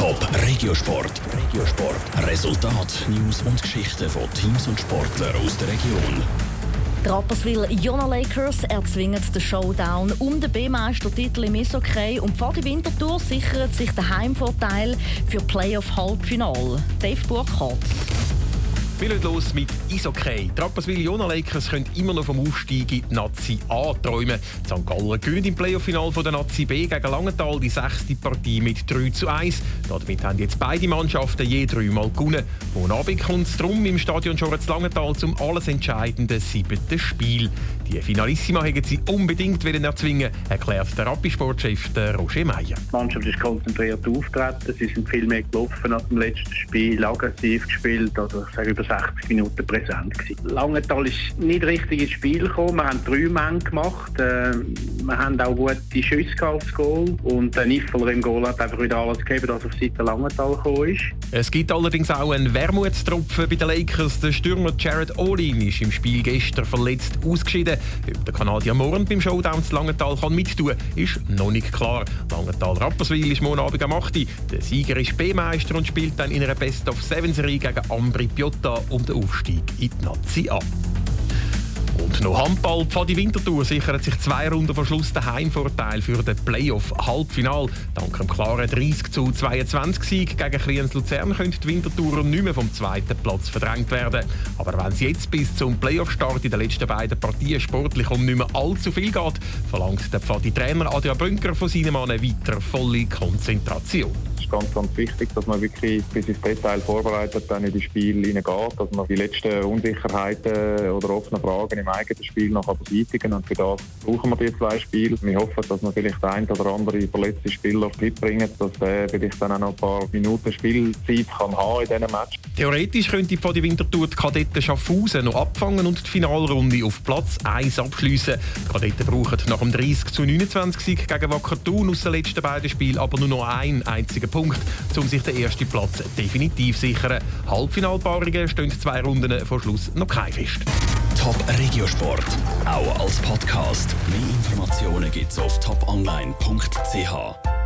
Top Regiosport. Regiosport. Resultat, News und Geschichten von Teams und Sportlern aus der Region. Die Rapperswil Jona Lakers erzwingen den Showdown um den B-Meistertitel im Eishockey und vor die Wintertour sichert sich der Heimvorteil für Playoff-Halbfinale. Dave Burkhardt. Wir legen los mit. Die Rapperswil Jona Lakers können immer noch vom Aufstieg in die Nazi A träumen. St. Galler gewinnen im Playoff-Final der Nazi B gegen Langenthal die sechste Partie mit 3 zu 1. Damit haben jetzt beide Mannschaften je dreimal gewonnen. Morgen Abend kommt es darum im Stadion Schoretz Langenthal zum alles entscheidenden siebten Spiel. Die Finalissima hätten sie unbedingt erzwingen erklärt der Rappi-Sportchef Roger Meyer. Die Mannschaft ist konzentriert auftreten. Sie sind viel mehr gelaufen als im letzten Spiel, aggressiv gespielt, also ich sage über 60 Minuten präsent gewesen. Langenthal ist nicht richtig ins Spiel gekommen. Wir haben drei Männer gemacht. Äh, wir haben auch gute Schüsse aufs Goal. Und der Niffeler im Goal hat einfach wieder alles gegeben, dass auf Seite Langenthal gekommen ist. Es gibt allerdings auch einen Wermutstropfen bei den Lakers. Der Stürmer Jared Olin ist im Spiel gestern verletzt ausgeschieden. Ob der Kanadier morgen beim Showdown zu Langenthal kann mittun ist noch nicht klar. Langenthal-Rapperswil ist morgen Abend am 8. Der Sieger ist B-Meister und spielt dann in einer Best-of-Seven-Serie gegen Ambri Piotta um den Aufstieg in die Nazi ab. Und noch Handball. Die Wintertour sichert sich zwei Runden vor Schluss den Heimvorteil für den Playoff-Halbfinal. Dank dem klaren 30 zu 22 Sieg gegen Kriens Luzern können die Wintertourer nicht mehr vom zweiten Platz verdrängt werden. Aber wenn es jetzt bis zum Playoff-Start in den letzten beiden Partien sportlich um nicht mehr allzu viel geht, verlangt der Pfadi-Trainer Adrian Bünker von seinem Mann weiter volle Konzentration ganz, ganz wichtig, dass man wirklich bis ins Detail vorbereitet dann in das Spiel hineingeht, dass man die letzten Unsicherheiten oder offenen Fragen im eigenen Spiel noch beseitigen. Und für das brauchen wir die zwei Spiele. Wir hoffen, dass man vielleicht ein oder andere verletzte Spieler mitbringen, dass er vielleicht dann auch noch ein paar Minuten Spielzeit kann haben in diesem Match. Theoretisch könnte vor die Wintertour die Kadetten Schaffhausen noch abfangen und die Finalrunde auf Platz 1 abschließen. Die Kadetten brauchen nach dem 30 zu 29 Sieg gegen Wacker Thun aus den letzten beiden Spielen aber nur noch einen einzigen Punkt. Punkt, um sich den ersten Platz definitiv zu sichern. Halbfinalpaarungen stehen zwei Runden vor Schluss noch kein fest. Top Regiosport, auch als Podcast. Mehr Informationen gibt's auf toponline.ch.